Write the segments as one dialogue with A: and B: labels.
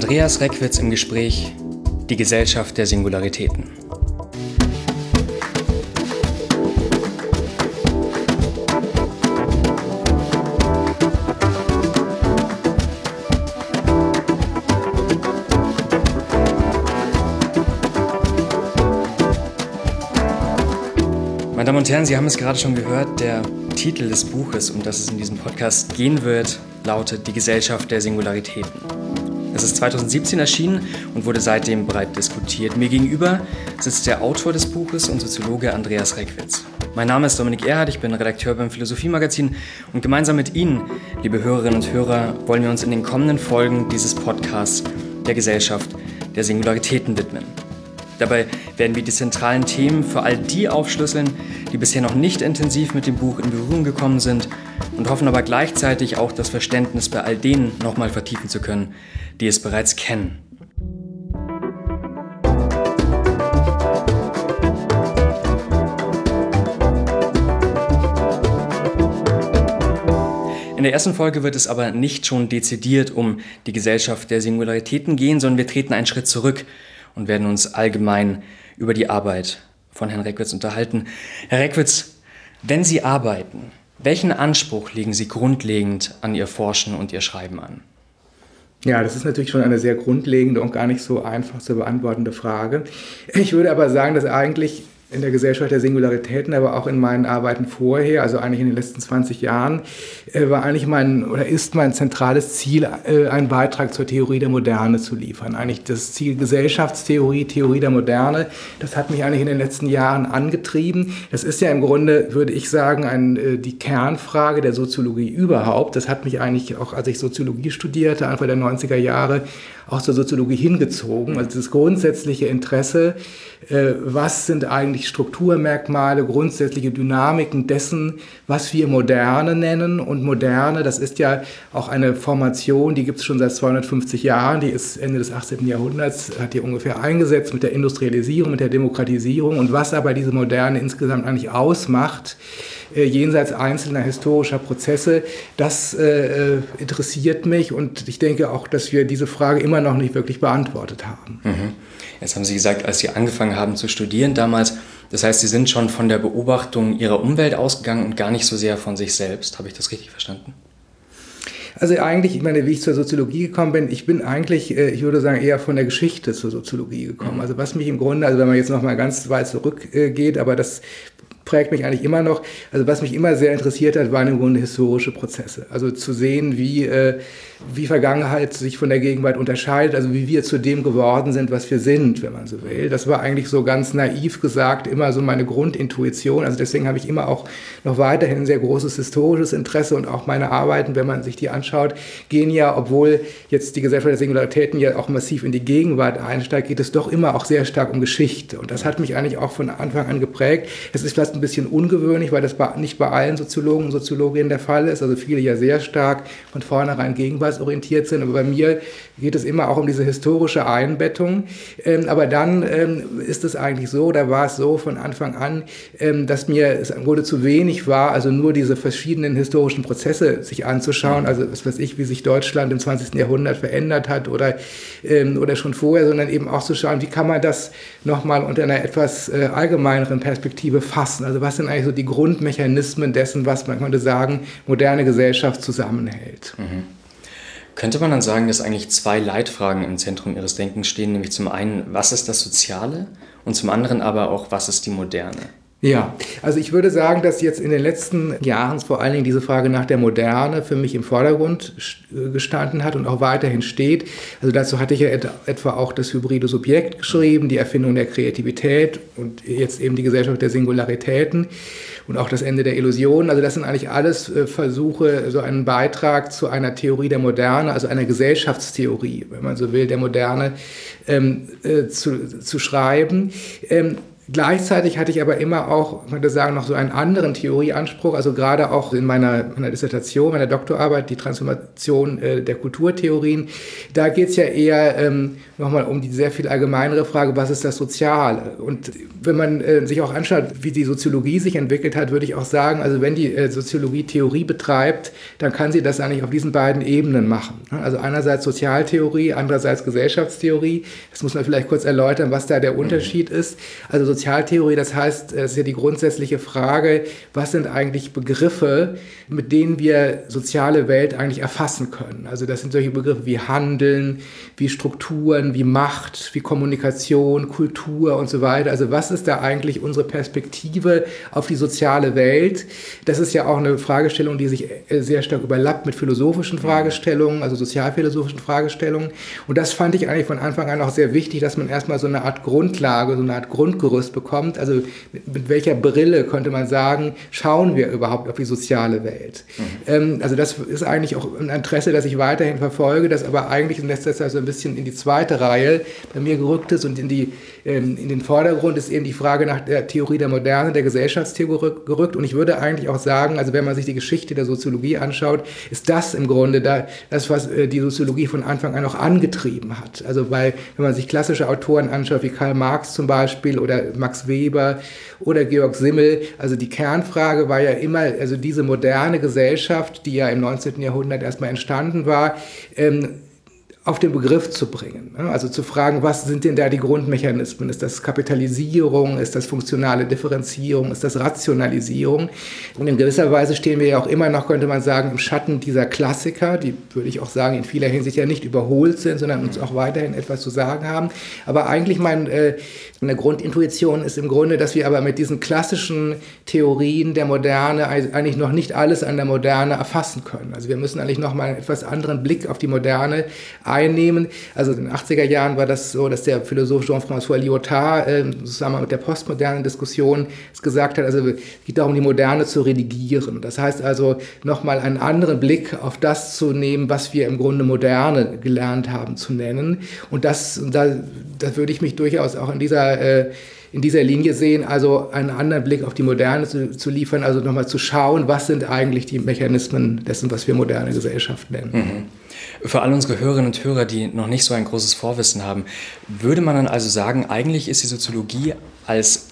A: Andreas Reckwitz im Gespräch Die Gesellschaft der Singularitäten. Meine Damen und Herren, Sie haben es gerade schon gehört, der Titel des Buches, um das es in diesem Podcast gehen wird, lautet Die Gesellschaft der Singularitäten. Es ist 2017 erschienen und wurde seitdem breit diskutiert. Mir gegenüber sitzt der Autor des Buches und Soziologe Andreas Reckwitz. Mein Name ist Dominik Erhard, ich bin Redakteur beim Philosophiemagazin und gemeinsam mit Ihnen, liebe Hörerinnen und Hörer, wollen wir uns in den kommenden Folgen dieses Podcasts der Gesellschaft der Singularitäten widmen. Dabei werden wir die zentralen Themen für all die aufschlüsseln, die bisher noch nicht intensiv mit dem Buch in Berührung gekommen sind und hoffen aber gleichzeitig auch das Verständnis bei all denen nochmal vertiefen zu können, die es bereits kennen. In der ersten Folge wird es aber nicht schon dezidiert um die Gesellschaft der Singularitäten gehen, sondern wir treten einen Schritt zurück und werden uns allgemein über die Arbeit von Herrn Reckwitz unterhalten. Herr Reckwitz, wenn Sie arbeiten, welchen Anspruch legen Sie grundlegend an Ihr Forschen und Ihr Schreiben an?
B: Ja, das ist natürlich schon eine sehr grundlegende und gar nicht so einfach zu beantwortende Frage. Ich würde aber sagen, dass eigentlich in der Gesellschaft der Singularitäten, aber auch in meinen Arbeiten vorher, also eigentlich in den letzten 20 Jahren, äh, war eigentlich mein oder ist mein zentrales Ziel, äh, einen Beitrag zur Theorie der Moderne zu liefern. Eigentlich das Ziel Gesellschaftstheorie, Theorie der Moderne, das hat mich eigentlich in den letzten Jahren angetrieben. Das ist ja im Grunde, würde ich sagen, ein, äh, die Kernfrage der Soziologie überhaupt. Das hat mich eigentlich auch, als ich Soziologie studierte, Anfang der 90er Jahre, auch zur Soziologie hingezogen. Also das grundsätzliche Interesse, was sind eigentlich Strukturmerkmale, grundsätzliche Dynamiken dessen, was wir Moderne nennen. Und Moderne, das ist ja auch eine Formation, die gibt es schon seit 250 Jahren, die ist Ende des 18. Jahrhunderts, hat die ungefähr eingesetzt mit der Industrialisierung, mit der Demokratisierung. Und was aber diese Moderne insgesamt eigentlich ausmacht, jenseits einzelner historischer Prozesse. Das äh, äh, interessiert mich und ich denke auch, dass wir diese Frage immer noch nicht wirklich beantwortet haben.
A: Mhm. Jetzt haben Sie gesagt, als Sie angefangen haben zu studieren damals, das heißt, Sie sind schon von der Beobachtung Ihrer Umwelt ausgegangen und gar nicht so sehr von sich selbst. Habe ich das richtig verstanden?
B: Also eigentlich, ich meine, wie ich zur Soziologie gekommen bin, ich bin eigentlich, äh, ich würde sagen, eher von der Geschichte zur Soziologie gekommen. Mhm. Also was mich im Grunde, also wenn man jetzt noch mal ganz weit zurückgeht, aber das prägt mich eigentlich immer noch. Also was mich immer sehr interessiert hat, waren im Grunde historische Prozesse. Also zu sehen, wie, äh, wie Vergangenheit sich von der Gegenwart unterscheidet, also wie wir zu dem geworden sind, was wir sind, wenn man so will. Das war eigentlich so ganz naiv gesagt immer so meine Grundintuition. Also deswegen habe ich immer auch noch weiterhin ein sehr großes historisches Interesse und auch meine Arbeiten, wenn man sich die anschaut, gehen ja, obwohl jetzt die Gesellschaft der Singularitäten ja auch massiv in die Gegenwart einsteigt, geht es doch immer auch sehr stark um Geschichte. Und das hat mich eigentlich auch von Anfang an geprägt. Es ist fast ein bisschen ungewöhnlich, weil das nicht bei allen Soziologen und Soziologinnen der Fall ist. Also viele ja sehr stark von vornherein gegenwartsorientiert sind. Aber bei mir geht es immer auch um diese historische Einbettung. Ähm, aber dann ähm, ist es eigentlich so, da war es so von Anfang an, ähm, dass mir es im Grunde zu wenig war, also nur diese verschiedenen historischen Prozesse sich anzuschauen. Also was weiß ich, wie sich Deutschland im 20. Jahrhundert verändert hat oder, ähm, oder schon vorher, sondern eben auch zu schauen, wie kann man das nochmal unter einer etwas äh, allgemeineren Perspektive fassen. Also was sind eigentlich so die Grundmechanismen dessen, was man könnte sagen, moderne Gesellschaft zusammenhält. Mhm.
A: Könnte man dann sagen, dass eigentlich zwei Leitfragen im Zentrum Ihres Denkens stehen, nämlich zum einen, was ist das Soziale und zum anderen aber auch, was ist die Moderne?
B: Ja, also ich würde sagen, dass jetzt in den letzten Jahren vor allen Dingen diese Frage nach der Moderne für mich im Vordergrund äh, gestanden hat und auch weiterhin steht. Also dazu hatte ich ja etwa auch das hybride Subjekt geschrieben, die Erfindung der Kreativität und jetzt eben die Gesellschaft der Singularitäten und auch das Ende der Illusionen. Also das sind eigentlich alles äh, Versuche, so einen Beitrag zu einer Theorie der Moderne, also einer Gesellschaftstheorie, wenn man so will, der Moderne ähm, äh, zu, zu schreiben. Ähm, Gleichzeitig hatte ich aber immer auch, man könnte sagen, noch so einen anderen Theorieanspruch, also gerade auch in meiner, meiner Dissertation, meiner Doktorarbeit, die Transformation äh, der Kulturtheorien. Da geht es ja eher ähm, nochmal um die sehr viel allgemeinere Frage, was ist das Soziale? Und wenn man äh, sich auch anschaut, wie die Soziologie sich entwickelt hat, würde ich auch sagen, also wenn die äh, Soziologie Theorie betreibt, dann kann sie das eigentlich auf diesen beiden Ebenen machen. Also einerseits Sozialtheorie, andererseits Gesellschaftstheorie. Das muss man vielleicht kurz erläutern, was da der Unterschied ist. Also Sozialtheorie, das heißt, es ist ja die grundsätzliche Frage, was sind eigentlich Begriffe, mit denen wir soziale Welt eigentlich erfassen können. Also das sind solche Begriffe wie Handeln, wie Strukturen, wie Macht, wie Kommunikation, Kultur und so weiter. Also was ist da eigentlich unsere Perspektive auf die soziale Welt? Das ist ja auch eine Fragestellung, die sich äh, sehr stark überlappt mit philosophischen Fragestellungen, also sozialphilosophischen Fragestellungen. Und das fand ich eigentlich von Anfang an auch sehr wichtig, dass man erstmal so eine Art Grundlage, so eine Art Grundgerüst Einfluss bekommt. Also mit, mit, welcher Brille könnte man sagen, schauen wir überhaupt auf die soziale Welt? Mhm. Ähm, also das ist eigentlich auch ein Interesse, das ich weiterhin verfolge, das aber eigentlich in letzter Zeit so ein bisschen in die zweite Reihe bei mir gerückt ist und in, die, in den Vordergrund ist eben die Frage nach der Theorie der Moderne, der Gesellschaftstheorie gerückt. Und ich würde eigentlich auch sagen, also wenn man sich die Geschichte der Soziologie anschaut, ist das im Grunde da, das, was äh, die Soziologie von Anfang an auch angetrieben hat. Also weil, wenn man sich klassische Autoren anschaut, wie Karl Marx zum Beispiel oder Max Weber oder Georg Simmel. Also die Kernfrage war ja immer, also diese moderne Gesellschaft, die ja im 19. Jahrhundert erstmal entstanden war, ähm, auf den Begriff zu bringen. Also zu fragen, was sind denn da die Grundmechanismen? Ist das Kapitalisierung? Ist das funktionale Differenzierung? Ist das Rationalisierung? Und in gewisser Weise stehen wir ja auch immer noch, könnte man sagen, im Schatten dieser Klassiker, die, würde ich auch sagen, in vieler Hinsicht ja nicht überholt sind, sondern uns auch weiterhin etwas zu sagen haben. Aber eigentlich mein, äh, eine Grundintuition ist im Grunde, dass wir aber mit diesen klassischen Theorien der Moderne eigentlich noch nicht alles an der Moderne erfassen können. Also wir müssen eigentlich noch mal einen etwas anderen Blick auf die Moderne einnehmen. Also in den 80er Jahren war das so, dass der Philosoph Jean-François Lyotard äh, zusammen mit der postmodernen Diskussion es gesagt hat, also es geht darum, die Moderne zu redigieren. Das heißt also, nochmal einen anderen Blick auf das zu nehmen, was wir im Grunde Moderne gelernt haben zu nennen. Und das, da, da würde ich mich durchaus auch in dieser äh, in dieser Linie sehen, also einen anderen Blick auf die Moderne zu, zu liefern, also nochmal zu schauen, was sind eigentlich die Mechanismen dessen, was wir moderne Gesellschaft nennen. Mhm.
A: Für all unsere Hörerinnen und Hörer, die noch nicht so ein großes Vorwissen haben, würde man dann also sagen, eigentlich ist die Soziologie als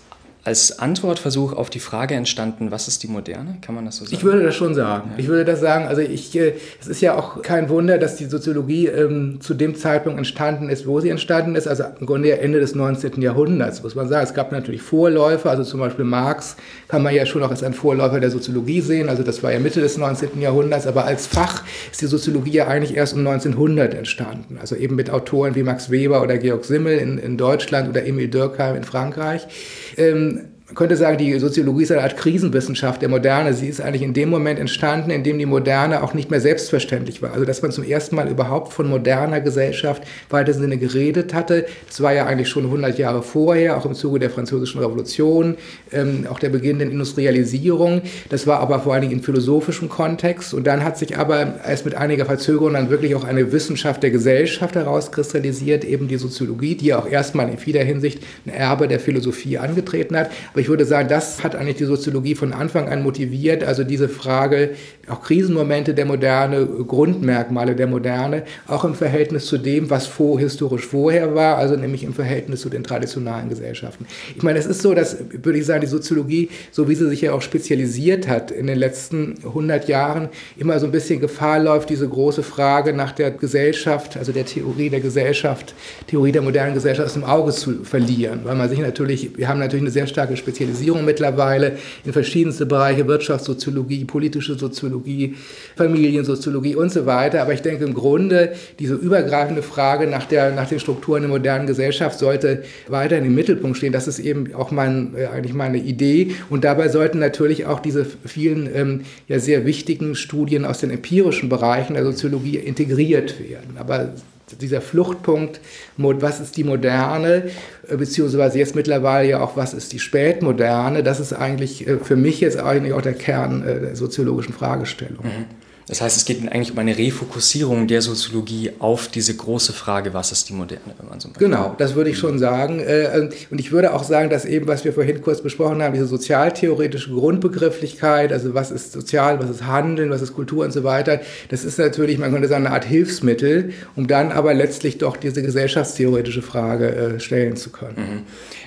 A: als Antwortversuch auf die Frage entstanden, was ist die Moderne? Kann man das so sagen?
B: Ich würde das schon sagen. Ja. Ich würde das sagen. Also ich, äh, es ist ja auch kein Wunder, dass die Soziologie ähm, zu dem Zeitpunkt entstanden ist, wo sie entstanden ist. Also im Grunde Ende des 19. Jahrhunderts, muss man sagen. Es gab natürlich Vorläufer, also zum Beispiel Marx kann man ja schon auch als ein Vorläufer der Soziologie sehen. Also das war ja Mitte des 19. Jahrhunderts. Aber als Fach ist die Soziologie ja eigentlich erst um 1900 entstanden. Also eben mit Autoren wie Max Weber oder Georg Simmel in, in Deutschland oder Emil Durkheim in Frankreich. Ähm, man könnte sagen, die Soziologie ist eine Art Krisenwissenschaft der Moderne. Sie ist eigentlich in dem Moment entstanden, in dem die Moderne auch nicht mehr selbstverständlich war. Also, dass man zum ersten Mal überhaupt von moderner Gesellschaft weiter Sinne geredet hatte. Das war ja eigentlich schon 100 Jahre vorher, auch im Zuge der Französischen Revolution, ähm, auch der Beginn der Industrialisierung. Das war aber vor allen Dingen in philosophischem Kontext. Und dann hat sich aber erst mit einiger Verzögerung dann wirklich auch eine Wissenschaft der Gesellschaft herauskristallisiert, eben die Soziologie, die ja auch erstmal in vieler Hinsicht ein Erbe der Philosophie angetreten hat. Aber ich würde sagen, das hat eigentlich die Soziologie von Anfang an motiviert. Also diese Frage, auch Krisenmomente der Moderne, Grundmerkmale der Moderne, auch im Verhältnis zu dem, was vor, historisch vorher war, also nämlich im Verhältnis zu den traditionellen Gesellschaften. Ich meine, es ist so, dass, würde ich sagen, die Soziologie, so wie sie sich ja auch spezialisiert hat in den letzten 100 Jahren, immer so ein bisschen Gefahr läuft, diese große Frage nach der Gesellschaft, also der Theorie der Gesellschaft, Theorie der modernen Gesellschaft aus dem Auge zu verlieren, weil man sich natürlich, wir haben natürlich eine sehr starke Spezialisierung mittlerweile in verschiedenste Bereiche, Wirtschaftssoziologie, politische Soziologie, Familiensoziologie und so weiter. Aber ich denke im Grunde, diese übergreifende Frage nach, der, nach den Strukturen der modernen Gesellschaft sollte weiter in den Mittelpunkt stehen. Das ist eben auch mein, äh, eigentlich meine Idee. Und dabei sollten natürlich auch diese vielen ähm, ja sehr wichtigen Studien aus den empirischen Bereichen der Soziologie integriert werden. Aber dieser Fluchtpunkt, was ist die Moderne, äh, beziehungsweise jetzt mittlerweile ja auch, was ist die Spätmoderne, das ist eigentlich äh, für mich jetzt eigentlich auch der Kern äh, der soziologischen Fragestellung. Mhm.
A: Das heißt, es geht eigentlich um eine Refokussierung der Soziologie auf diese große Frage, was ist die Moderne,
B: wenn man so möchte. Genau, das würde ich schon sagen. Äh, und ich würde auch sagen, dass eben, was wir vorhin kurz besprochen haben, diese sozialtheoretische Grundbegrifflichkeit, also was ist sozial, was ist Handeln, was ist Kultur und so weiter, das ist natürlich, man könnte sagen, eine Art Hilfsmittel, um dann aber letztlich doch diese gesellschaftstheoretische Frage äh, stellen zu können. Mhm.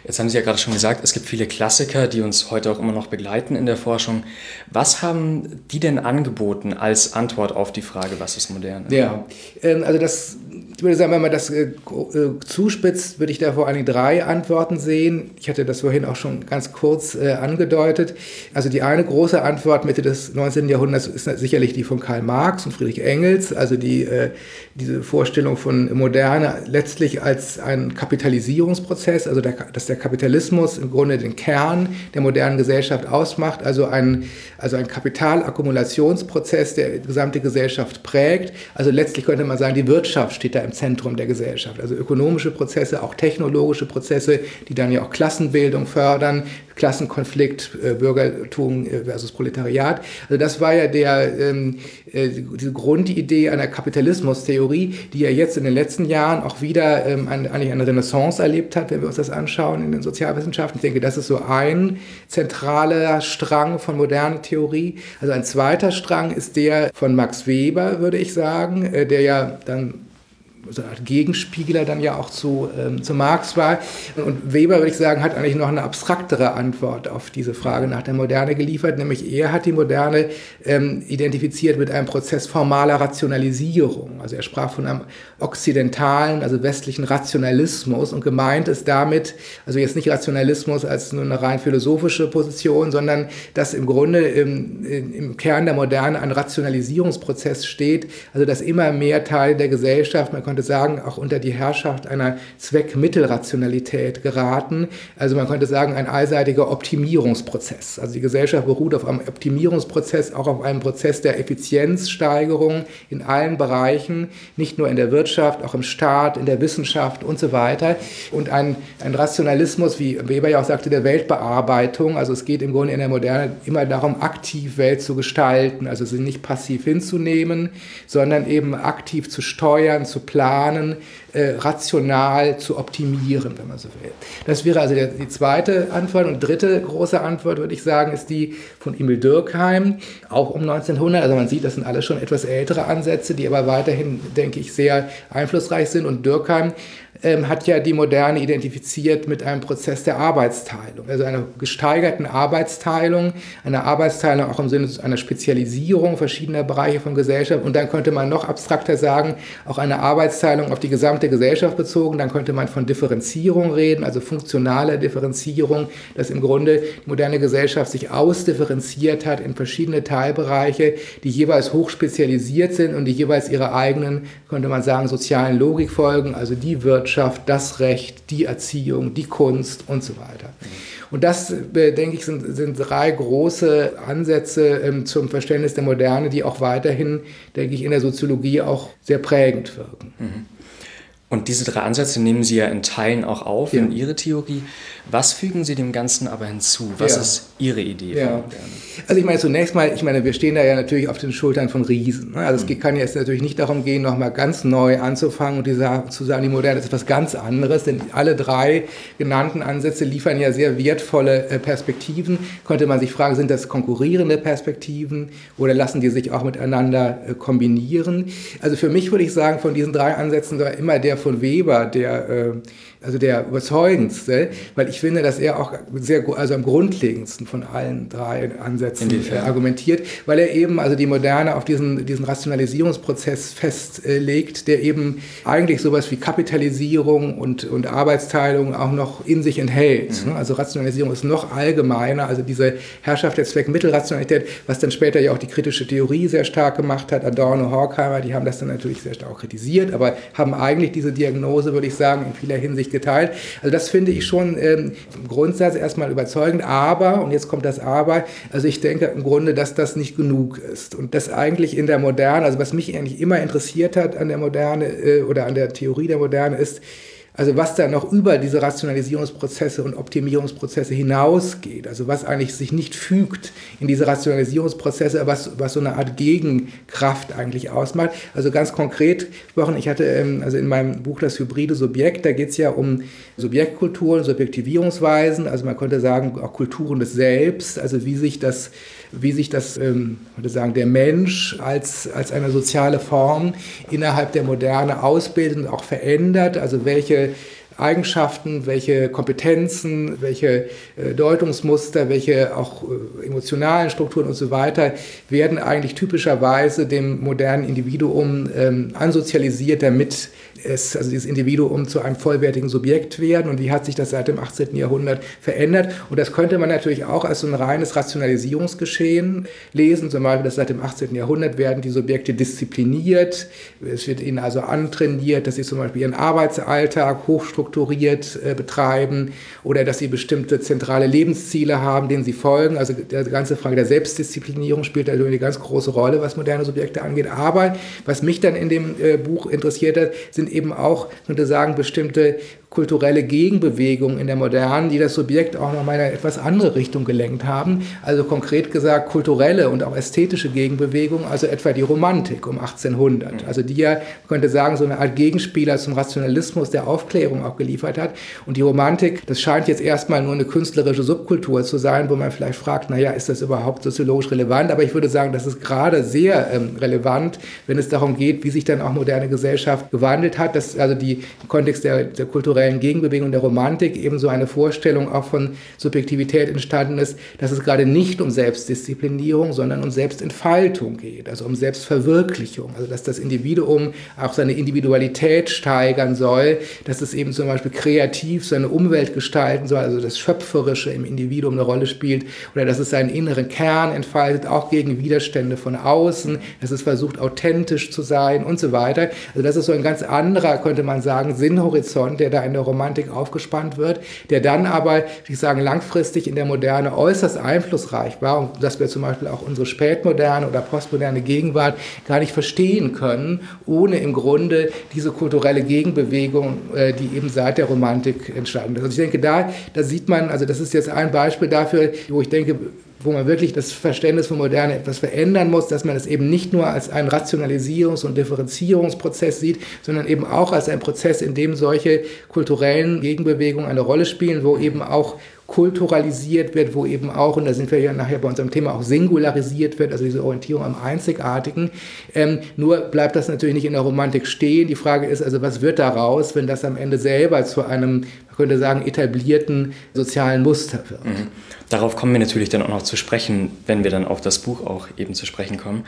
A: Jetzt haben Sie ja gerade schon gesagt, es gibt viele Klassiker, die uns heute auch immer noch begleiten in der Forschung. Was haben die denn angeboten als Antwort auf die Frage, was ist modern?
B: Ja, ähm, also das ich würde sagen, wenn man das äh, äh, zuspitzt, würde ich da vor allem drei Antworten sehen. Ich hatte das vorhin auch schon ganz kurz äh, angedeutet. Also die eine große Antwort Mitte des 19. Jahrhunderts ist sicherlich die von Karl Marx und Friedrich Engels, also die, diese Vorstellung von Moderne letztlich als ein Kapitalisierungsprozess, also der, dass der Kapitalismus im Grunde den Kern der modernen Gesellschaft ausmacht, also ein, also ein Kapitalakkumulationsprozess, der gesamte Gesellschaft prägt. Also letztlich könnte man sagen, die Wirtschaft steht da im Zentrum der Gesellschaft. Also ökonomische Prozesse, auch technologische Prozesse, die dann ja auch Klassenbildung fördern, Klassenkonflikt, äh, Bürgertum äh, versus Proletariat. Also das war ja der, ähm, äh, diese Grundidee einer Kapitalismustheorie, die ja jetzt in den letzten Jahren auch wieder ähm, eine, eigentlich eine Renaissance erlebt hat, wenn wir uns das anschauen in den Sozialwissenschaften. Ich denke, das ist so ein zentraler Strang von moderner Theorie. Also ein zweiter Strang ist der von Max Weber, würde ich sagen, äh, der ja dann so eine Art Gegenspiegeler dann ja auch zu, ähm, zu Marx war. Und Weber, würde ich sagen, hat eigentlich noch eine abstraktere Antwort auf diese Frage nach der Moderne geliefert, nämlich er hat die Moderne ähm, identifiziert mit einem Prozess formaler Rationalisierung. Also er sprach von einem okzidentalen, also westlichen Rationalismus und gemeint ist damit, also jetzt nicht Rationalismus als nur eine rein philosophische Position, sondern dass im Grunde im, im Kern der Moderne ein Rationalisierungsprozess steht, also dass immer mehr Teile der Gesellschaft, man könnte sagen, auch unter die Herrschaft einer Zweckmittelrationalität geraten. Also man könnte sagen, ein allseitiger Optimierungsprozess. Also die Gesellschaft beruht auf einem Optimierungsprozess, auch auf einem Prozess der Effizienzsteigerung in allen Bereichen, nicht nur in der Wirtschaft, auch im Staat, in der Wissenschaft und so weiter. Und ein, ein Rationalismus, wie Weber ja auch sagte, der Weltbearbeitung. Also es geht im Grunde in der Moderne immer darum, aktiv Welt zu gestalten, also sie nicht passiv hinzunehmen, sondern eben aktiv zu steuern, zu planen planen, äh, rational zu optimieren, wenn man so will. Das wäre also der, die zweite Antwort. Und dritte große Antwort, würde ich sagen, ist die von Emil Durkheim, auch um 1900. Also man sieht, das sind alles schon etwas ältere Ansätze, die aber weiterhin, denke ich, sehr einflussreich sind. Und Durkheim ähm, hat ja die Moderne identifiziert mit einem Prozess der Arbeitsteilung, also einer gesteigerten Arbeitsteilung, einer Arbeitsteilung auch im Sinne einer Spezialisierung verschiedener Bereiche von Gesellschaft. Und dann könnte man noch abstrakter sagen, auch eine Arbeitsteilung auf die gesamte Gesellschaft bezogen, dann könnte man von Differenzierung reden, also funktionaler Differenzierung, dass im Grunde die moderne Gesellschaft sich ausdifferenziert hat in verschiedene Teilbereiche, die jeweils hochspezialisiert sind und die jeweils ihre eigenen, könnte man sagen, sozialen Logik folgen, also die Wirtschaft Wirtschaft, das Recht, die Erziehung, die Kunst und so weiter. Und das, äh, denke ich, sind, sind drei große Ansätze ähm, zum Verständnis der Moderne, die auch weiterhin, denke ich, in der Soziologie auch sehr prägend wirken. Mhm.
A: Und diese drei Ansätze nehmen Sie ja in Teilen auch auf ja. in Ihre Theorie. Was fügen Sie dem Ganzen aber hinzu? Was ja. ist Ihre Idee
B: ja. von Moderne? Also ich meine zunächst mal, ich meine, wir stehen da ja natürlich auf den Schultern von Riesen. Ne? Also mhm. es kann jetzt natürlich nicht darum gehen, nochmal ganz neu anzufangen und die, zu sagen, die Moderne ist etwas ganz anderes, denn alle drei genannten Ansätze liefern ja sehr wertvolle äh, Perspektiven. Könnte man sich fragen, sind das konkurrierende Perspektiven oder lassen die sich auch miteinander äh, kombinieren? Also für mich würde ich sagen, von diesen drei Ansätzen war immer der von Weber, der, äh, also der überzeugendste, weil ich finde, dass er auch sehr, also am grundlegendsten von allen drei Ansätzen äh, argumentiert, weil er eben also die Moderne auf diesen, diesen Rationalisierungsprozess festlegt, der eben eigentlich sowas wie Kapitalisierung und, und Arbeitsteilung auch noch in sich enthält. Mhm. Also Rationalisierung ist noch allgemeiner, also diese Herrschaft der Zweckmittelrationalität, was dann später ja auch die kritische Theorie sehr stark gemacht hat, Adorno, Horkheimer, die haben das dann natürlich sehr stark kritisiert, aber haben eigentlich diese Diagnose, würde ich sagen, in vieler Hinsicht geteilt. Also das finde ich schon ähm, im Grundsatz erstmal überzeugend, aber, und jetzt kommt das Aber, also ich denke im Grunde, dass das nicht genug ist und das eigentlich in der Moderne, also was mich eigentlich immer interessiert hat an der Moderne äh, oder an der Theorie der Moderne ist, also was da noch über diese Rationalisierungsprozesse und Optimierungsprozesse hinausgeht, also was eigentlich sich nicht fügt in diese Rationalisierungsprozesse, was, was so eine Art Gegenkraft eigentlich ausmacht. Also ganz konkret gesprochen, ich hatte ähm, also in meinem Buch das hybride Subjekt, da geht es ja um Subjektkulturen, Subjektivierungsweisen, also man könnte sagen auch Kulturen des Selbst, also wie sich das wie sich das, ähm, würde sagen, der Mensch als, als eine soziale Form innerhalb der Moderne ausbildet und auch verändert, also welche Eigenschaften, welche Kompetenzen, welche äh, Deutungsmuster, welche auch äh, emotionalen Strukturen und so weiter werden eigentlich typischerweise dem modernen Individuum ähm, ansozialisiert, damit es, also dieses Individuum zu einem vollwertigen Subjekt werden und wie hat sich das seit dem 18. Jahrhundert verändert. Und das könnte man natürlich auch als so ein reines Rationalisierungsgeschehen lesen, zum Beispiel, dass seit dem 18. Jahrhundert werden die Subjekte diszipliniert, es wird ihnen also antrainiert, dass sie zum Beispiel ihren Arbeitsalltag hochstrukturiert äh, betreiben oder dass sie bestimmte zentrale Lebensziele haben, denen sie folgen. Also die ganze Frage der Selbstdisziplinierung spielt da eine ganz große Rolle, was moderne Subjekte angeht. Aber was mich dann in dem äh, Buch interessiert hat, sind eben auch, könnte sagen, bestimmte kulturelle Gegenbewegungen in der Modernen, die das Subjekt auch noch mal in eine etwas andere Richtung gelenkt haben. Also konkret gesagt kulturelle und auch ästhetische Gegenbewegungen, also etwa die Romantik um 1800. Mhm. Also die ja, könnte sagen, so eine Art Gegenspieler zum Rationalismus der Aufklärung auch geliefert hat. Und die Romantik, das scheint jetzt erstmal nur eine künstlerische Subkultur zu sein, wo man vielleicht fragt, naja, ist das überhaupt soziologisch relevant? Aber ich würde sagen, das ist gerade sehr ähm, relevant, wenn es darum geht, wie sich dann auch moderne Gesellschaft gewandelt hat. Das, also die, im Kontext der, der kulturellen kulturellen Gegenbewegung der Romantik ebenso eine Vorstellung auch von Subjektivität entstanden ist, dass es gerade nicht um Selbstdisziplinierung, sondern um Selbstentfaltung geht, also um Selbstverwirklichung, also dass das Individuum auch seine Individualität steigern soll, dass es eben zum Beispiel kreativ seine Umwelt gestalten soll, also das Schöpferische im Individuum eine Rolle spielt oder dass es seinen inneren Kern entfaltet, auch gegen Widerstände von außen, dass es versucht authentisch zu sein und so weiter. Also das ist so ein ganz anderer, könnte man sagen, Sinnhorizont, der da in der Romantik aufgespannt wird, der dann aber, ich sagen, langfristig in der Moderne äußerst einflussreich war und dass wir zum Beispiel auch unsere spätmoderne oder postmoderne Gegenwart gar nicht verstehen können, ohne im Grunde diese kulturelle Gegenbewegung, äh, die eben seit der Romantik entstanden ist. Also ich denke, da, da sieht man, also das ist jetzt ein Beispiel dafür, wo ich denke, wo man wirklich das Verständnis von Moderne etwas verändern muss, dass man es eben nicht nur als einen Rationalisierungs- und Differenzierungsprozess sieht, sondern eben auch als einen Prozess, in dem solche kulturellen Gegenbewegungen eine Rolle spielen, wo eben auch kulturalisiert wird, wo eben auch, und da sind wir ja nachher bei unserem Thema, auch singularisiert wird, also diese Orientierung am Einzigartigen. Ähm, nur bleibt das natürlich nicht in der Romantik stehen. Die Frage ist also, was wird daraus, wenn das am Ende selber zu einem, man könnte sagen, etablierten sozialen Muster wird? Mhm.
A: Darauf kommen wir natürlich dann auch noch zu sprechen, wenn wir dann auf das Buch auch eben zu sprechen kommen.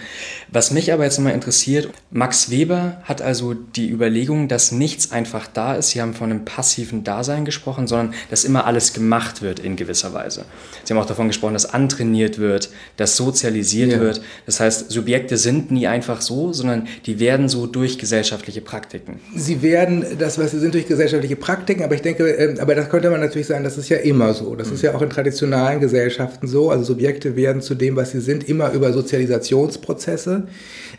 A: Was mich aber jetzt nochmal interessiert, Max Weber hat also die Überlegung, dass nichts einfach da ist. Sie haben von einem passiven Dasein gesprochen, sondern dass immer alles gemacht wird in gewisser Weise. Sie haben auch davon gesprochen, dass antrainiert wird, dass sozialisiert ja. wird. Das heißt, Subjekte sind nie einfach so, sondern die werden so durch gesellschaftliche Praktiken.
B: Sie werden, das was sie sind, durch gesellschaftliche Praktiken, aber ich denke, ähm, aber das könnte man natürlich sagen, das ist ja immer so. Das mhm. ist ja auch in traditionalen Gesellschaften so. Also Subjekte werden zu dem, was sie sind, immer über Sozialisationsprozesse.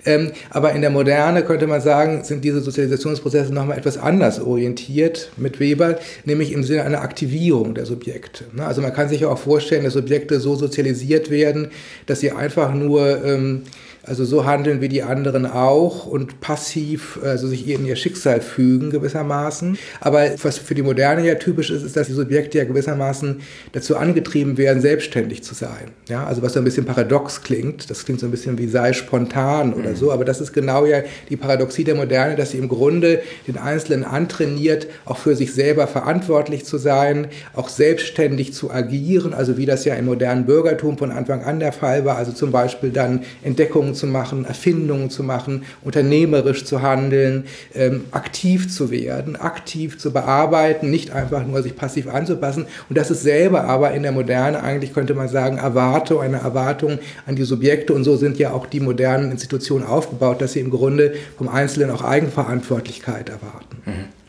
B: Ähm, aber in der Moderne könnte man sagen, sind diese Sozialisationsprozesse nochmal etwas anders orientiert mit Weber, nämlich im Sinne einer Aktivierung der Subjekte. Ne? Also man kann sich ja auch vorstellen, dass Subjekte so sozialisiert werden, dass sie einfach nur ähm, also so handeln wie die anderen auch und passiv also sich in ihr Schicksal fügen gewissermaßen. Aber was für die Moderne ja typisch ist, ist, dass die Subjekte ja gewissermaßen dazu angetrieben werden, selbstständig zu sein. Ja, also was so ein bisschen paradox klingt, das klingt so ein bisschen wie sei spontan oder mhm. so, aber das ist genau ja die Paradoxie der Moderne, dass sie im Grunde den Einzelnen antrainiert, auch für sich selber verantwortlich zu sein, auch selbstständig zu agieren, also wie das ja im modernen Bürgertum von Anfang an der Fall war, also zum Beispiel dann Entdeckungen Entdeckungen zu machen, Erfindungen zu machen, unternehmerisch zu handeln, ähm, aktiv zu werden, aktiv zu bearbeiten, nicht einfach nur sich passiv anzupassen. Und das ist selber aber in der Moderne eigentlich, könnte man sagen, Erwartung, eine Erwartung an die Subjekte. Und so sind ja auch die modernen Institutionen aufgebaut, dass sie im Grunde vom Einzelnen auch Eigenverantwortlichkeit erwarten. Mhm.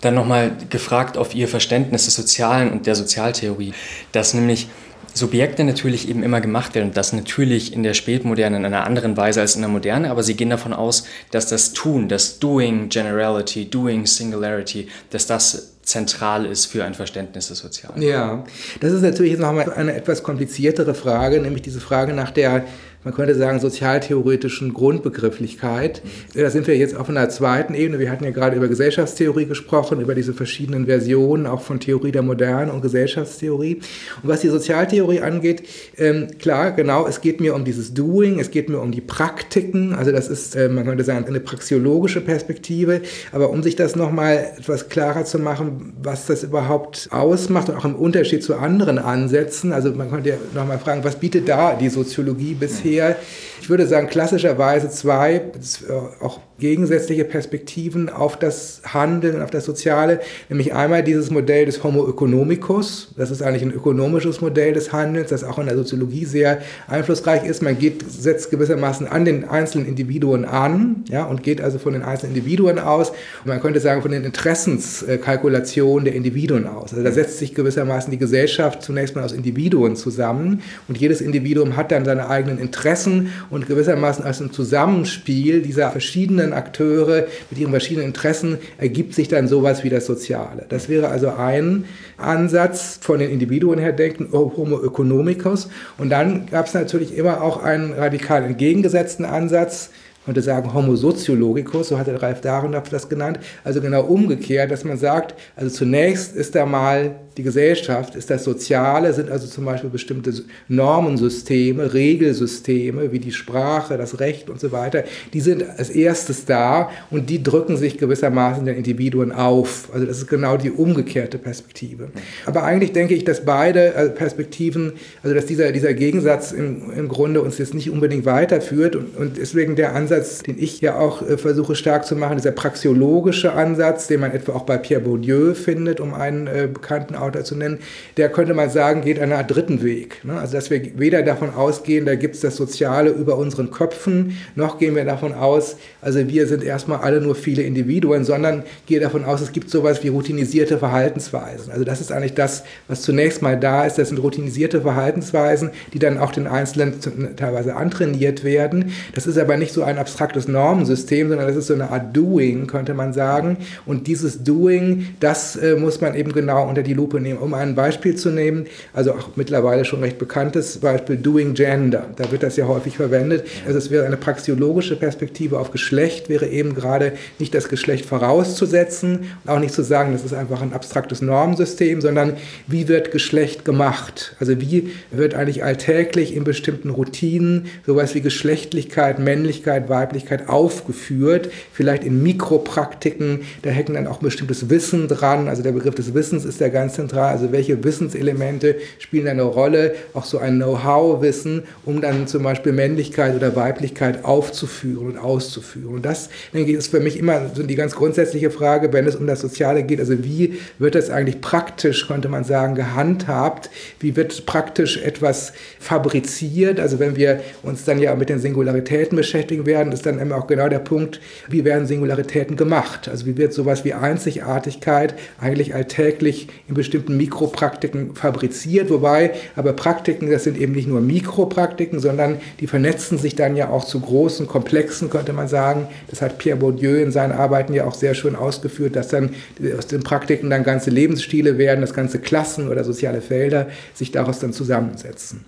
A: Dann nochmal gefragt auf Ihr Verständnis des Sozialen und der Sozialtheorie, dass nämlich Subjekte natürlich eben immer gemacht werden das natürlich in der Spätmoderne in einer anderen Weise als in der Moderne, aber sie gehen davon aus, dass das Tun, das Doing Generality, Doing Singularity, dass das zentral ist für ein Verständnis des Sozialen.
B: Ja, das ist natürlich jetzt nochmal eine etwas kompliziertere Frage, nämlich diese Frage nach der man könnte sagen, sozialtheoretischen Grundbegrifflichkeit. Da sind wir jetzt auf einer zweiten Ebene. Wir hatten ja gerade über Gesellschaftstheorie gesprochen, über diese verschiedenen Versionen auch von Theorie der Modernen und Gesellschaftstheorie. Und was die Sozialtheorie angeht, ähm, klar, genau, es geht mir um dieses Doing, es geht mir um die Praktiken. Also das ist, äh, man könnte sagen, eine praxiologische Perspektive. Aber um sich das nochmal etwas klarer zu machen, was das überhaupt ausmacht und auch im Unterschied zu anderen Ansätzen, also man könnte ja nochmal fragen, was bietet da die Soziologie bisher? Her. Ich würde sagen, klassischerweise zwei, äh, auch gegensätzliche Perspektiven auf das Handeln, auf das Soziale, nämlich einmal dieses Modell des Homo economicus, das ist eigentlich ein ökonomisches Modell des Handelns, das auch in der Soziologie sehr einflussreich ist. Man geht, setzt gewissermaßen an den einzelnen Individuen an ja, und geht also von den einzelnen Individuen aus und man könnte sagen von den Interessenskalkulationen der Individuen aus. Also da setzt sich gewissermaßen die Gesellschaft zunächst mal aus Individuen zusammen und jedes Individuum hat dann seine eigenen Interessen und gewissermaßen als ein Zusammenspiel dieser verschiedenen verschiedenen Akteure mit ihren verschiedenen Interessen ergibt sich dann sowas wie das Soziale. Das wäre also ein Ansatz von den Individuen her denken, Homo economicus. Und dann gab es natürlich immer auch einen radikal entgegengesetzten Ansatz, könnte sagen Homo sociologicus, so hat der Ralf Dahrendorf das genannt, also genau umgekehrt, dass man sagt, also zunächst ist da mal die Gesellschaft, ist das Soziale, sind also zum Beispiel bestimmte Normensysteme, Regelsysteme wie die Sprache, das Recht und so weiter, die sind als erstes da und die drücken sich gewissermaßen den Individuen auf. Also das ist genau die umgekehrte Perspektive. Aber eigentlich denke ich, dass beide äh, Perspektiven, also dass dieser, dieser Gegensatz im, im Grunde uns jetzt nicht unbedingt weiterführt und, und deswegen der Ansatz, den ich ja auch äh, versuche stark zu machen, dieser praxiologische Ansatz, den man etwa auch bei Pierre Bourdieu findet, um einen äh, bekannten Autor zu nennen, der könnte man sagen, geht einen dritten Weg. Ne? Also dass wir weder davon ausgehen, da gibt es das Soziale über unseren Köpfen, noch gehen wir davon aus, also wir sind erstmal alle nur viele Individuen, sondern gehe davon aus, es gibt sowas wie routinisierte Verhaltensweisen. Also das ist eigentlich das, was zunächst mal da ist. Das sind routinisierte Verhaltensweisen, die dann auch den Einzelnen teilweise antrainiert werden. Das ist aber nicht so ein abstraktes Normensystem, sondern das ist so eine Art Doing, könnte man sagen. Und dieses Doing, das äh, muss man eben genau unter die Lupe nehmen. Um ein Beispiel zu nehmen, also auch mittlerweile schon recht bekanntes Beispiel Doing Gender. Da wird das ja häufig verwendet. Also es wäre eine praxiologische Perspektive auf Geschlecht, wäre eben gerade nicht das Geschlecht vorauszusetzen und auch nicht zu sagen, das ist einfach ein abstraktes Normsystem, sondern wie wird Geschlecht gemacht? Also wie wird eigentlich alltäglich in bestimmten Routinen sowas wie Geschlechtlichkeit, Männlichkeit, Weiblichkeit aufgeführt, vielleicht in Mikropraktiken, da hängt dann auch bestimmtes Wissen dran, also der Begriff des Wissens ist ja ganz zentral also welche Wissenselemente spielen eine Rolle, auch so ein Know-how-Wissen, um dann zum Beispiel Männlichkeit oder Weiblichkeit aufzuführen und auszuführen. Und das, denke ich, ist für mich immer so die ganz grundsätzliche Frage, wenn es um das Soziale geht, also wie wird das eigentlich praktisch, könnte man sagen, gehandhabt, wie wird praktisch etwas fabriziert, also wenn wir uns dann ja mit den Singularitäten beschäftigen werden, ist dann immer auch genau der Punkt, wie werden Singularitäten gemacht, also wie wird sowas wie Einzigartigkeit eigentlich alltäglich in bestimmten bestimmten Mikropraktiken fabriziert, wobei aber Praktiken, das sind eben nicht nur Mikropraktiken, sondern die vernetzen sich dann ja auch zu großen Komplexen, könnte man sagen. Das hat Pierre Bourdieu in seinen Arbeiten ja auch sehr schön ausgeführt, dass dann aus den Praktiken dann ganze Lebensstile werden, dass ganze Klassen oder soziale Felder sich daraus dann zusammensetzen.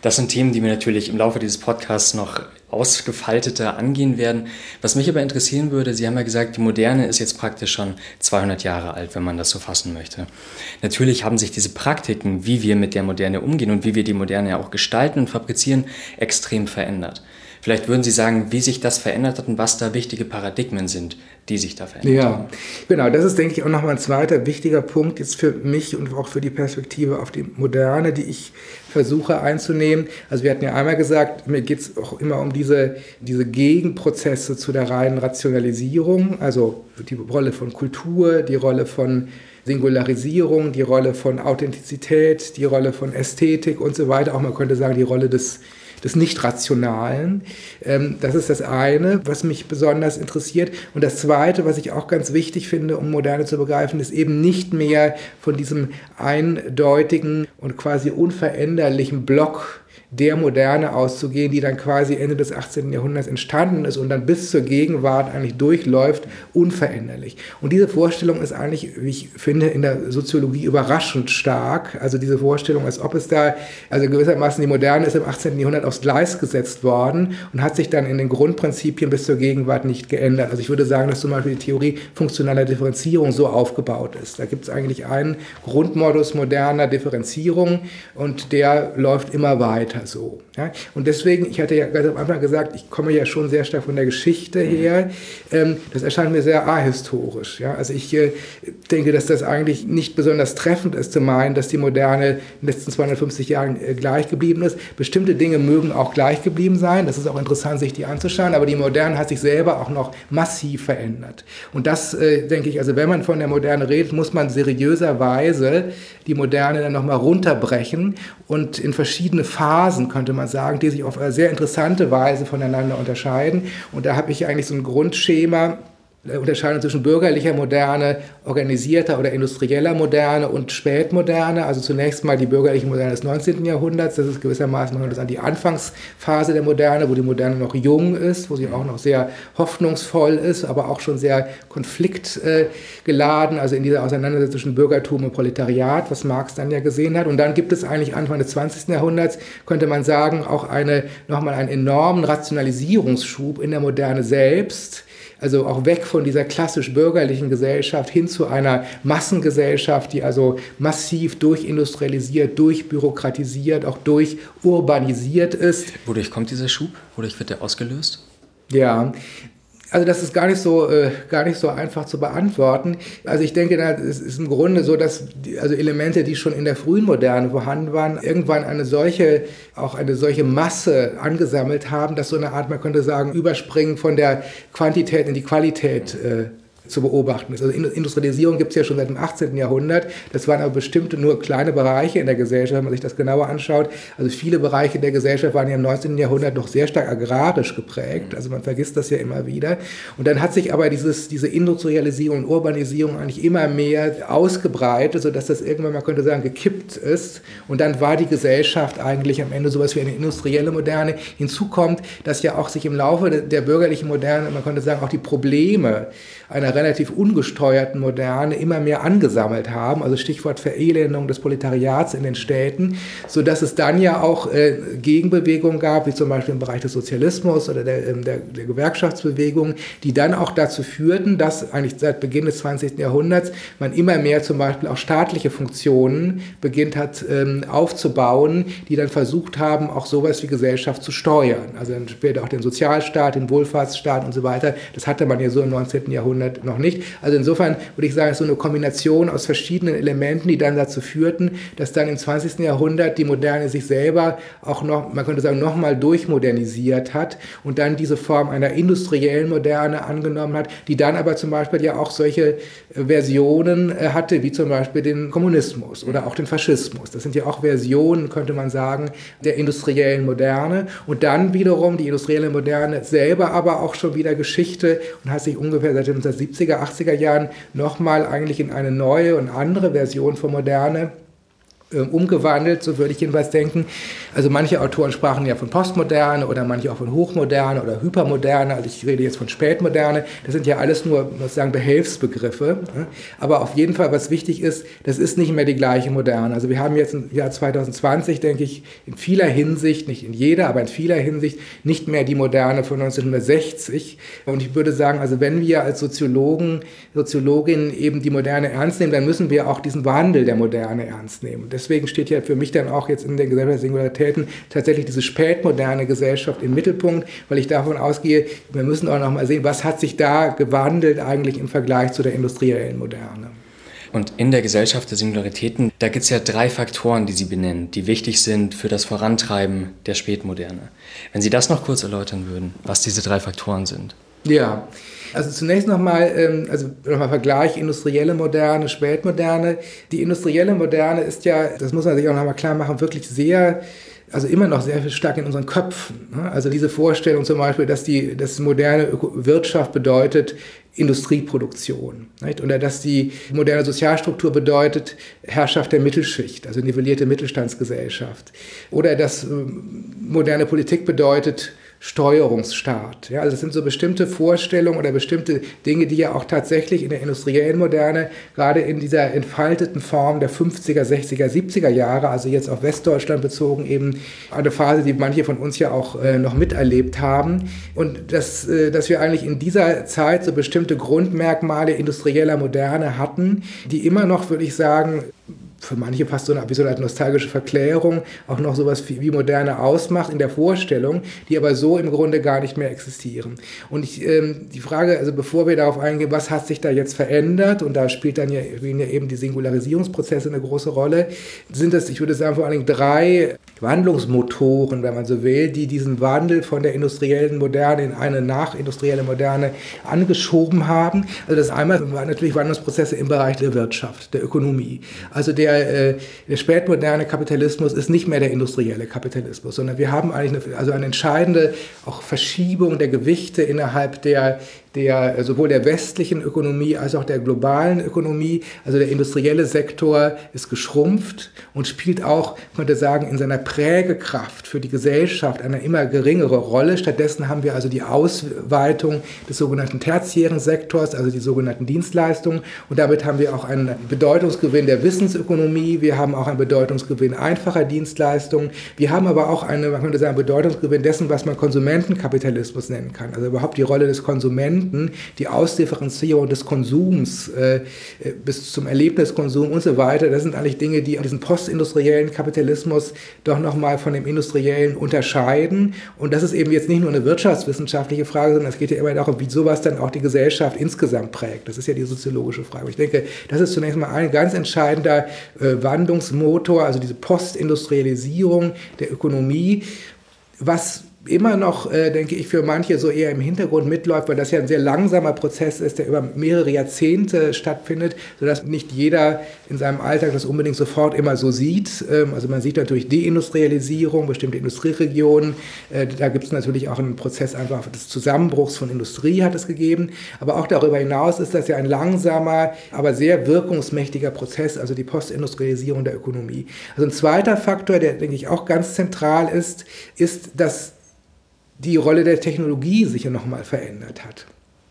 A: Das sind Themen, die wir natürlich im Laufe dieses Podcasts noch ausgefalteter angehen werden. Was mich aber interessieren würde, Sie haben ja gesagt, die Moderne ist jetzt praktisch schon 200 Jahre alt, wenn man das so fassen möchte. Natürlich haben sich diese Praktiken, wie wir mit der Moderne umgehen und wie wir die Moderne auch gestalten und fabrizieren, extrem verändert. Vielleicht würden Sie sagen, wie sich das verändert hat und was da wichtige Paradigmen sind, die sich da verändert ja, haben.
B: Genau, das ist, denke ich, auch nochmal ein zweiter wichtiger Punkt jetzt für mich und auch für die Perspektive auf die Moderne, die ich versuche einzunehmen. Also wir hatten ja einmal gesagt, mir geht es auch immer um diese, diese Gegenprozesse zu der reinen Rationalisierung, also die Rolle von Kultur, die Rolle von Singularisierung, die Rolle von Authentizität, die Rolle von Ästhetik und so weiter. Auch man könnte sagen, die Rolle des des Nicht-Rationalen. Ähm, das ist das eine, was mich besonders interessiert. Und das zweite, was ich auch ganz wichtig finde, um Moderne zu begreifen, ist eben nicht mehr von diesem eindeutigen und quasi unveränderlichen Block der Moderne auszugehen, die dann quasi Ende des 18. Jahrhunderts entstanden ist und dann bis zur Gegenwart eigentlich durchläuft, unveränderlich. Und diese Vorstellung ist eigentlich, wie ich finde, in der Soziologie überraschend stark. Also diese Vorstellung, als ob es da, also gewissermaßen die Moderne ist im 18. Jahrhundert aufs Gleis gesetzt worden und hat sich dann in den Grundprinzipien bis zur Gegenwart nicht geändert. Also ich würde sagen, dass zum Beispiel die Theorie funktionaler Differenzierung so aufgebaut ist. Da gibt es eigentlich einen Grundmodus moderner Differenzierung und der läuft immer weiter weiter so. Ja? Und deswegen, ich hatte ja ganz am Anfang gesagt, ich komme ja schon sehr stark von der Geschichte mhm. her. Ähm, das erscheint mir sehr ahistorisch. Ja? Also ich äh, denke, dass das eigentlich nicht besonders treffend ist zu meinen, dass die Moderne in den letzten 250 Jahren äh, gleich geblieben ist. Bestimmte Dinge mögen auch gleich geblieben sein. Das ist auch interessant, sich die anzuschauen. Aber die Moderne hat sich selber auch noch massiv verändert. Und das äh, denke ich, also wenn man von der Moderne redet, muss man seriöserweise die Moderne dann nochmal runterbrechen und in verschiedene Phasen, könnte man sagen, die sich auf eine sehr interessante Weise voneinander unterscheiden. Und da habe ich eigentlich so ein Grundschema, äh, Unterscheidung zwischen bürgerlicher Moderne, organisierter oder industrieller Moderne und Spätmoderne. Also zunächst mal die bürgerliche Moderne des 19. Jahrhunderts. Das ist gewissermaßen man an die Anfangsphase der Moderne, wo die Moderne noch jung ist, wo sie auch noch sehr hoffnungsvoll ist, aber auch schon sehr konfliktgeladen, also in dieser Auseinandersetzung zwischen Bürgertum und Proletariat, was Marx dann ja gesehen hat. Und dann gibt es eigentlich Anfang des 20. Jahrhunderts, könnte man sagen, auch eine, nochmal einen enormen Rationalisierungsschub in der Moderne selbst also auch weg von dieser klassisch bürgerlichen Gesellschaft hin zu einer Massengesellschaft, die also massiv durchindustrialisiert, durchbürokratisiert, auch durchurbanisiert ist.
A: Wodurch kommt dieser Schub? Wodurch wird der ausgelöst?
B: Ja, also das ist gar nicht so, äh, gar nicht so einfach zu beantworten. Also ich denke, es ist im Grunde so, dass die, also Elemente, die schon in der frühen Moderne vorhanden waren, irgendwann eine solche, auch eine solche Masse angesammelt haben, dass so eine Art, man könnte sagen, Überspringen von der Quantität in die Qualität äh, zu beobachten ist. Also Industrialisierung gibt es ja schon seit dem 18. Jahrhundert. Das waren aber bestimmte nur kleine Bereiche in der Gesellschaft, wenn man sich das genauer anschaut. Also viele Bereiche der Gesellschaft waren ja im 19. Jahrhundert noch sehr stark agrarisch geprägt. Also man vergisst das ja immer wieder. Und dann hat sich aber dieses, diese Industrialisierung und Urbanisierung eigentlich immer mehr ausgebreitet, sodass das irgendwann, man könnte sagen, gekippt ist. Und dann war die Gesellschaft eigentlich am Ende sowas wie eine industrielle Moderne. Hinzu kommt, dass ja auch sich im Laufe der bürgerlichen Moderne, man könnte sagen, auch die Probleme einer relativ ungesteuerten Moderne immer mehr angesammelt haben, also Stichwort Verelendung des Proletariats in den Städten, sodass es dann ja auch äh, Gegenbewegungen gab, wie zum Beispiel im Bereich des Sozialismus oder der, ähm, der, der Gewerkschaftsbewegung, die dann auch dazu führten, dass eigentlich seit Beginn des 20. Jahrhunderts man immer mehr zum Beispiel auch staatliche Funktionen beginnt hat ähm, aufzubauen, die dann versucht haben, auch sowas wie Gesellschaft zu steuern. Also dann später auch den Sozialstaat, den Wohlfahrtsstaat und so weiter. Das hatte man ja so im 19. Jahrhundert Jahrhundert noch nicht. Also insofern würde ich sagen, es ist so eine Kombination aus verschiedenen Elementen, die dann dazu führten, dass dann im 20. Jahrhundert die Moderne sich selber auch noch, man könnte sagen, nochmal durchmodernisiert hat und dann diese Form einer industriellen Moderne angenommen hat, die dann aber zum Beispiel ja auch solche äh, Versionen äh, hatte, wie zum Beispiel den Kommunismus oder auch den Faschismus. Das sind ja auch Versionen, könnte man sagen, der industriellen Moderne. Und dann wiederum die industrielle Moderne selber aber auch schon wieder Geschichte und hat sich ungefähr seit 1970 70er, 80er Jahren nochmal eigentlich in eine neue und andere Version von Moderne umgewandelt, so würde ich jedenfalls denken. Also manche Autoren sprachen ja von Postmoderne oder manche auch von Hochmoderne oder Hypermoderne, also ich rede jetzt von Spätmoderne, das sind ja alles nur, muss sagen, Behelfsbegriffe. Aber auf jeden Fall, was wichtig ist, das ist nicht mehr die gleiche Moderne. Also wir haben jetzt im Jahr 2020, denke ich, in vieler Hinsicht, nicht in jeder, aber in vieler Hinsicht nicht mehr die Moderne von 1960. Und ich würde sagen, also wenn wir als Soziologen, Soziologinnen eben die Moderne ernst nehmen, dann müssen wir auch diesen Wandel der Moderne ernst nehmen deswegen steht ja für mich dann auch jetzt in der Gesellschaft der Singularitäten tatsächlich diese spätmoderne Gesellschaft im Mittelpunkt, weil ich davon ausgehe, wir müssen auch noch mal sehen, was hat sich da gewandelt eigentlich im Vergleich zu der industriellen Moderne.
A: Und in der Gesellschaft der Singularitäten, da gibt es ja drei Faktoren, die Sie benennen, die wichtig sind für das Vorantreiben der Spätmoderne. Wenn Sie das noch kurz erläutern würden, was diese drei Faktoren sind.
B: Ja, Also zunächst nochmal, ähm, also nochmal Vergleich industrielle Moderne, Spätmoderne. Die industrielle Moderne ist ja, das muss man sich auch nochmal klar machen, wirklich sehr also immer noch sehr stark in unseren Köpfen. Ne? Also diese Vorstellung zum Beispiel, dass die dass moderne Wirtschaft bedeutet Industrieproduktion. Nicht? Oder dass die moderne Sozialstruktur bedeutet Herrschaft der Mittelschicht, also nivellierte Mittelstandsgesellschaft. Oder dass ähm, moderne Politik bedeutet Steuerungsstaat. Ja, also das sind so bestimmte Vorstellungen oder bestimmte Dinge, die ja auch tatsächlich in der industriellen Moderne, gerade in dieser entfalteten Form der 50er, 60er, 70er Jahre, also jetzt auf Westdeutschland bezogen, eben eine Phase, die manche von uns ja auch äh, noch miterlebt haben. Und dass, äh, dass wir eigentlich in dieser Zeit so bestimmte Grundmerkmale industrieller Moderne hatten, die immer noch, würde ich sagen, für manche fast so eine, wie so eine nostalgische Verklärung auch noch sowas wie, wie Moderne ausmacht in der Vorstellung, die aber so im Grunde gar nicht mehr existieren. Und ich, ähm, die Frage, also bevor wir darauf eingehen, was hat sich da jetzt verändert, und da spielt dann ja, ja eben die Singularisierungsprozesse eine große Rolle, sind es, ich würde sagen, vor allen Dingen drei Wandlungsmotoren, wenn man so will, die diesen Wandel von der industriellen Moderne in eine nachindustrielle Moderne angeschoben haben. Also das einmal waren natürlich Wandlungsprozesse im Bereich der Wirtschaft, der Ökonomie. Also der der, äh, der spätmoderne Kapitalismus ist nicht mehr der industrielle Kapitalismus, sondern wir haben eigentlich eine, also eine entscheidende auch Verschiebung der Gewichte innerhalb der der, sowohl der westlichen Ökonomie als auch der globalen Ökonomie. Also der industrielle Sektor ist geschrumpft und spielt auch, könnte sagen, in seiner Prägekraft für die Gesellschaft eine immer geringere Rolle. Stattdessen haben wir also die Ausweitung des sogenannten tertiären Sektors, also die sogenannten Dienstleistungen. Und damit haben wir auch einen Bedeutungsgewinn der Wissensökonomie. Wir haben auch einen Bedeutungsgewinn einfacher Dienstleistungen. Wir haben aber auch einen, man könnte sagen, Bedeutungsgewinn dessen, was man Konsumentenkapitalismus nennen kann. Also überhaupt die Rolle des Konsumenten Konsumenten, die Ausdifferenzierung des Konsums äh, äh, bis zum Erlebniskonsum und so weiter, das sind eigentlich Dinge, die diesen postindustriellen Kapitalismus doch nochmal von dem industriellen unterscheiden. Und das ist eben jetzt nicht nur eine wirtschaftswissenschaftliche Frage, sondern es geht ja immer darum, wie sowas dann auch die Gesellschaft insgesamt prägt. Das ist ja die soziologische Frage. Ich denke, das ist zunächst mal ein ganz entscheidender äh, Wandlungsmotor, also diese Postindustrialisierung der Ökonomie, was immer noch, äh, denke ich, für manche so eher im Hintergrund mitläuft, weil das ja ein sehr langsamer Prozess ist, der über mehrere Jahrzehnte stattfindet, sodass nicht jeder in seinem Alltag das unbedingt sofort immer so sieht. Ähm, also man sieht natürlich Deindustrialisierung, bestimmte Industrieregionen. Äh, da gibt es natürlich auch einen Prozess einfach des Zusammenbruchs von Industrie hat es gegeben. Aber auch darüber hinaus ist das ja ein langsamer, aber sehr wirkungsmächtiger Prozess, also die Postindustrialisierung der Ökonomie. Also ein zweiter Faktor, der, denke ich, auch ganz zentral ist, ist, dass die Rolle der Technologie sich ja nochmal verändert hat.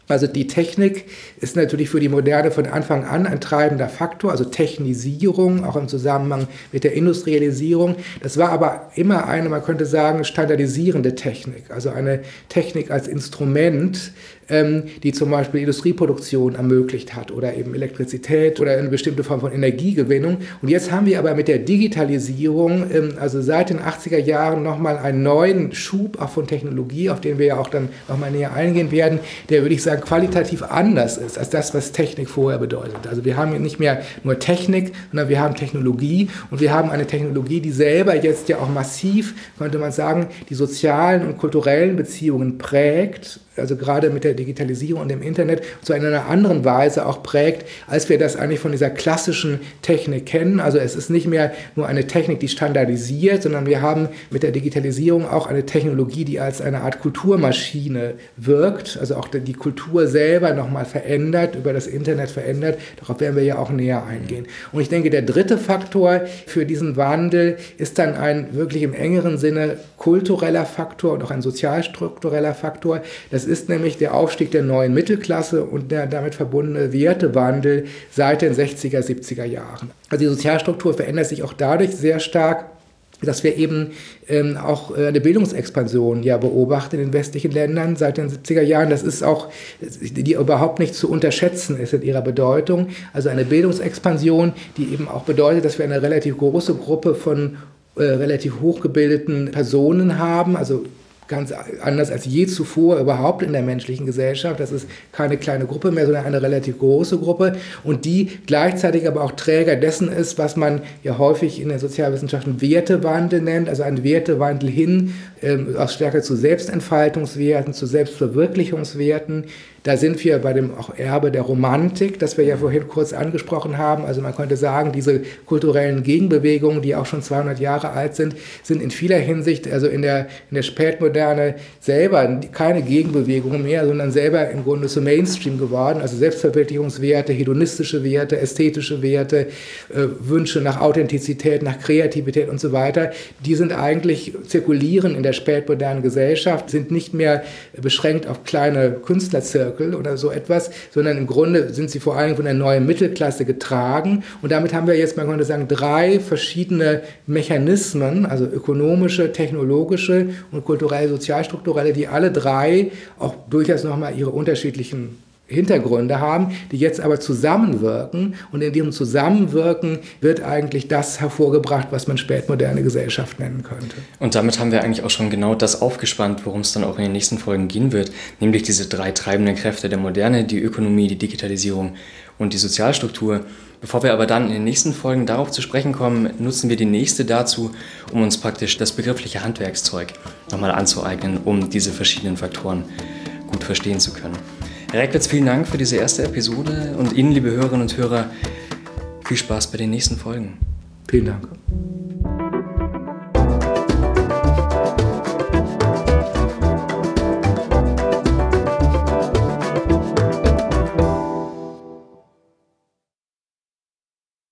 B: Also die Technik ist natürlich für die Moderne von Anfang an ein treibender Faktor, also Technisierung, auch im Zusammenhang mit der Industrialisierung. Das war aber immer eine, man könnte sagen, standardisierende Technik, also eine Technik als Instrument, ähm, die zum Beispiel Industrieproduktion ermöglicht hat oder eben Elektrizität oder eine bestimmte Form von Energiegewinnung. Und jetzt haben wir aber mit der Digitalisierung, ähm, also seit den 80er Jahren, nochmal einen neuen Schub auch von Technologie, auf den wir ja auch dann nochmal näher eingehen werden, der, würde ich sagen, qualitativ anders ist als das, was Technik vorher bedeutet. Also wir haben nicht mehr nur Technik, sondern wir haben Technologie und wir haben eine Technologie, die selber jetzt ja auch massiv, könnte man sagen, die sozialen und kulturellen Beziehungen prägt also gerade mit der Digitalisierung und dem Internet, zu einer anderen Weise auch prägt, als wir das eigentlich von dieser klassischen Technik kennen. Also es ist nicht mehr nur eine Technik, die standardisiert, sondern wir haben mit der Digitalisierung auch eine Technologie, die als eine Art Kulturmaschine wirkt, also auch die Kultur selber nochmal verändert, über das Internet verändert. Darauf werden wir ja auch näher eingehen. Und ich denke, der dritte Faktor für diesen Wandel ist dann ein wirklich im engeren Sinne kultureller Faktor und auch ein sozialstruktureller Faktor. Das ist nämlich der Aufstieg der neuen Mittelklasse und der damit verbundene Wertewandel seit den 60er, 70er Jahren. Also die Sozialstruktur verändert sich auch dadurch sehr stark, dass wir eben ähm, auch äh, eine Bildungsexpansion ja beobachten in den westlichen Ländern seit den 70er Jahren. Das ist auch, die überhaupt nicht zu unterschätzen ist in ihrer Bedeutung. Also eine Bildungsexpansion, die eben auch bedeutet, dass wir eine relativ große Gruppe von äh, relativ hochgebildeten Personen haben, also ganz anders als je zuvor überhaupt in der menschlichen Gesellschaft. Das ist keine kleine Gruppe mehr, sondern eine relativ große Gruppe und die gleichzeitig aber auch Träger dessen ist, was man ja häufig in den Sozialwissenschaften Wertewandel nennt, also ein Wertewandel hin ähm, auch stärker zu Selbstentfaltungswerten, zu Selbstverwirklichungswerten. Da sind wir bei dem auch Erbe der Romantik, das wir ja vorhin kurz angesprochen haben. Also man könnte sagen, diese kulturellen Gegenbewegungen, die auch schon 200 Jahre alt sind, sind in vieler Hinsicht, also in der, in der Spätmoderne selber keine Gegenbewegungen mehr, sondern selber im Grunde zu Mainstream geworden. Also Selbstverwirklichungswerte, hedonistische Werte, ästhetische Werte, äh, Wünsche nach Authentizität, nach Kreativität und so weiter, die sind eigentlich zirkulieren in der spätmodernen Gesellschaft, sind nicht mehr beschränkt auf kleine Künstlerzirkel oder so etwas, sondern im Grunde sind sie vor allem von der neuen Mittelklasse getragen. Und damit haben wir jetzt, man könnte sagen, drei verschiedene Mechanismen, also ökonomische, technologische und kulturell-sozialstrukturelle, die alle drei auch durchaus nochmal ihre unterschiedlichen Hintergründe haben, die jetzt aber zusammenwirken und in diesem Zusammenwirken wird eigentlich das hervorgebracht, was man spätmoderne Gesellschaft nennen könnte.
A: Und damit haben wir eigentlich auch schon genau das aufgespannt, worum es dann auch in den nächsten Folgen gehen wird, nämlich diese drei treibenden Kräfte der Moderne, die Ökonomie, die Digitalisierung und die Sozialstruktur. Bevor wir aber dann in den nächsten Folgen darauf zu sprechen kommen, nutzen wir die nächste dazu, um uns praktisch das begriffliche Handwerkszeug nochmal anzueignen, um diese verschiedenen Faktoren gut verstehen zu können. Herr Reckwitz, vielen Dank für diese erste Episode und Ihnen, liebe Hörerinnen und Hörer, viel Spaß bei den nächsten Folgen.
B: Vielen Dank.